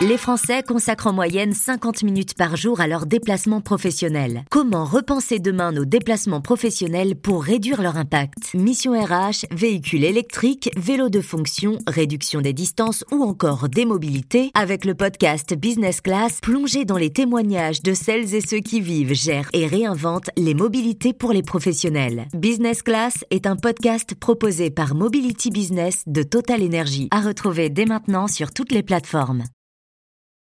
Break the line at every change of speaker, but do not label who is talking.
Les Français consacrent en moyenne 50 minutes par jour à leurs déplacements professionnels. Comment repenser demain nos déplacements professionnels pour réduire leur impact? Mission RH, véhicules électriques, vélos de fonction, réduction des distances ou encore des mobilités avec le podcast Business Class, plongez dans les témoignages de celles et ceux qui vivent, gèrent et réinventent les mobilités pour les professionnels. Business Class est un podcast proposé par Mobility Business de Total Energy à retrouver dès maintenant sur toutes les plateformes.